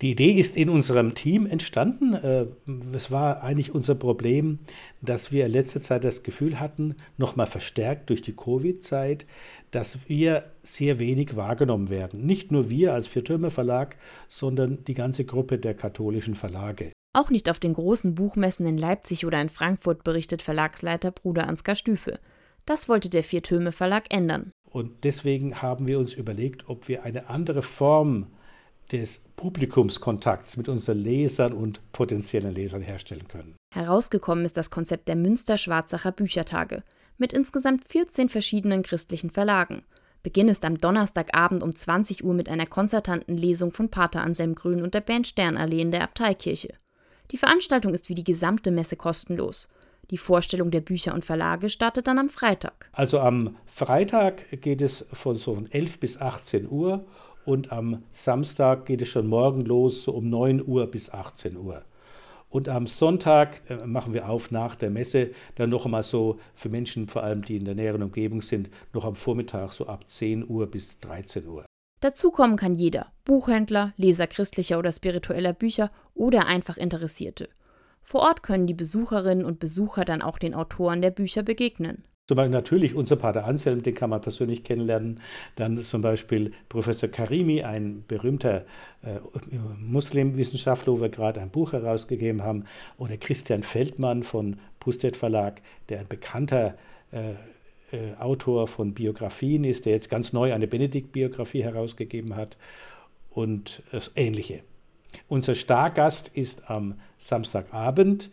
Die Idee ist in unserem Team entstanden. Äh, es war eigentlich unser Problem, dass wir in letzter Zeit das Gefühl hatten, nochmal verstärkt durch die Covid-Zeit, dass wir sehr wenig wahrgenommen werden. Nicht nur wir als Viertürme Verlag, sondern die ganze Gruppe der katholischen Verlage. Auch nicht auf den großen Buchmessen in Leipzig oder in Frankfurt berichtet Verlagsleiter Bruder Ansgar Stüfe. Das wollte der Viertürme Verlag ändern. Und deswegen haben wir uns überlegt, ob wir eine andere Form des Publikumskontakts mit unseren Lesern und potenziellen Lesern herstellen können. Herausgekommen ist das Konzept der Münster-Schwarzacher Büchertage mit insgesamt 14 verschiedenen christlichen Verlagen. Beginn ist am Donnerstagabend um 20 Uhr mit einer konzertanten Lesung von Pater Anselm Grün und der Band Sternallee in der Abteikirche. Die Veranstaltung ist wie die gesamte Messe kostenlos. Die Vorstellung der Bücher und Verlage startet dann am Freitag. Also am Freitag geht es von so 11 bis 18 Uhr und am Samstag geht es schon morgen los, so um 9 Uhr bis 18 Uhr. Und am Sonntag äh, machen wir auf nach der Messe, dann noch einmal so für Menschen, vor allem die in der näheren Umgebung sind, noch am Vormittag so ab 10 Uhr bis 13 Uhr. Dazukommen kann jeder, Buchhändler, Leser christlicher oder spiritueller Bücher oder einfach Interessierte. Vor Ort können die Besucherinnen und Besucher dann auch den Autoren der Bücher begegnen. Zum Beispiel natürlich unser Pater Anselm, den kann man persönlich kennenlernen. Dann zum Beispiel Professor Karimi, ein berühmter äh, Muslimwissenschaftler, wo wir gerade ein Buch herausgegeben haben. Oder Christian Feldmann von Pustet Verlag, der ein bekannter äh, äh, Autor von Biografien ist, der jetzt ganz neu eine Benedikt-Biografie herausgegeben hat. Und das Ähnliche. Unser Stargast ist am Samstagabend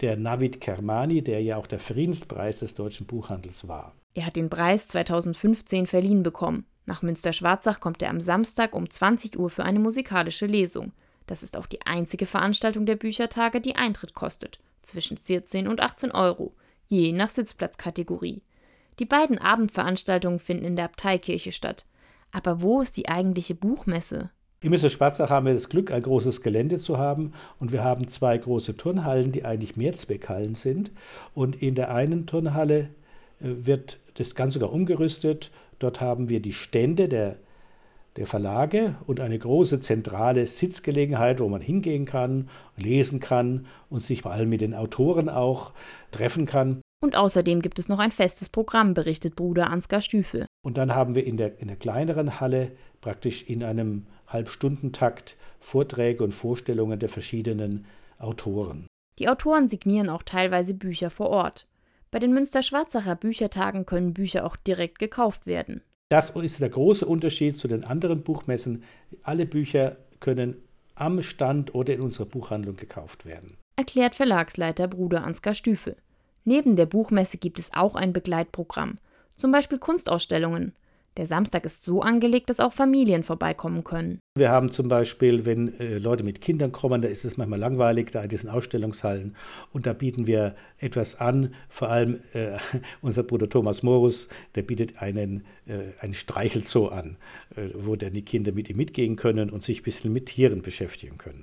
der Navid Kermani, der ja auch der Friedenspreis des deutschen Buchhandels war. Er hat den Preis 2015 verliehen bekommen. Nach Münster-Schwarzach kommt er am Samstag um 20 Uhr für eine musikalische Lesung. Das ist auch die einzige Veranstaltung der Büchertage, die Eintritt kostet. Zwischen 14 und 18 Euro, je nach Sitzplatzkategorie. Die beiden Abendveranstaltungen finden in der Abteikirche statt. Aber wo ist die eigentliche Buchmesse? Im Münster Schwarzach haben wir das Glück, ein großes Gelände zu haben und wir haben zwei große Turnhallen, die eigentlich Mehrzweckhallen sind. Und in der einen Turnhalle äh, wird das Ganze sogar umgerüstet. Dort haben wir die Stände der, der Verlage und eine große zentrale Sitzgelegenheit, wo man hingehen kann, lesen kann und sich vor allem mit den Autoren auch treffen kann. Und außerdem gibt es noch ein festes Programm, berichtet Bruder Ansgar Stüfe. Und dann haben wir in der, in der kleineren Halle praktisch in einem Halbstundentakt Vorträge und Vorstellungen der verschiedenen Autoren. Die Autoren signieren auch teilweise Bücher vor Ort. Bei den Münster-Schwarzacher Büchertagen können Bücher auch direkt gekauft werden. Das ist der große Unterschied zu den anderen Buchmessen. Alle Bücher können am Stand oder in unserer Buchhandlung gekauft werden. Erklärt Verlagsleiter Bruder Ansgar Stüfe. Neben der Buchmesse gibt es auch ein Begleitprogramm, zum Beispiel Kunstausstellungen. Der Samstag ist so angelegt, dass auch Familien vorbeikommen können. Wir haben zum Beispiel, wenn äh, Leute mit Kindern kommen, da ist es manchmal langweilig, da in diesen Ausstellungshallen. Und da bieten wir etwas an. Vor allem äh, unser Bruder Thomas Morus, der bietet einen, äh, einen Streichelzoo an, äh, wo dann die Kinder mit ihm mitgehen können und sich ein bisschen mit Tieren beschäftigen können.